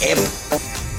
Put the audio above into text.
Vibe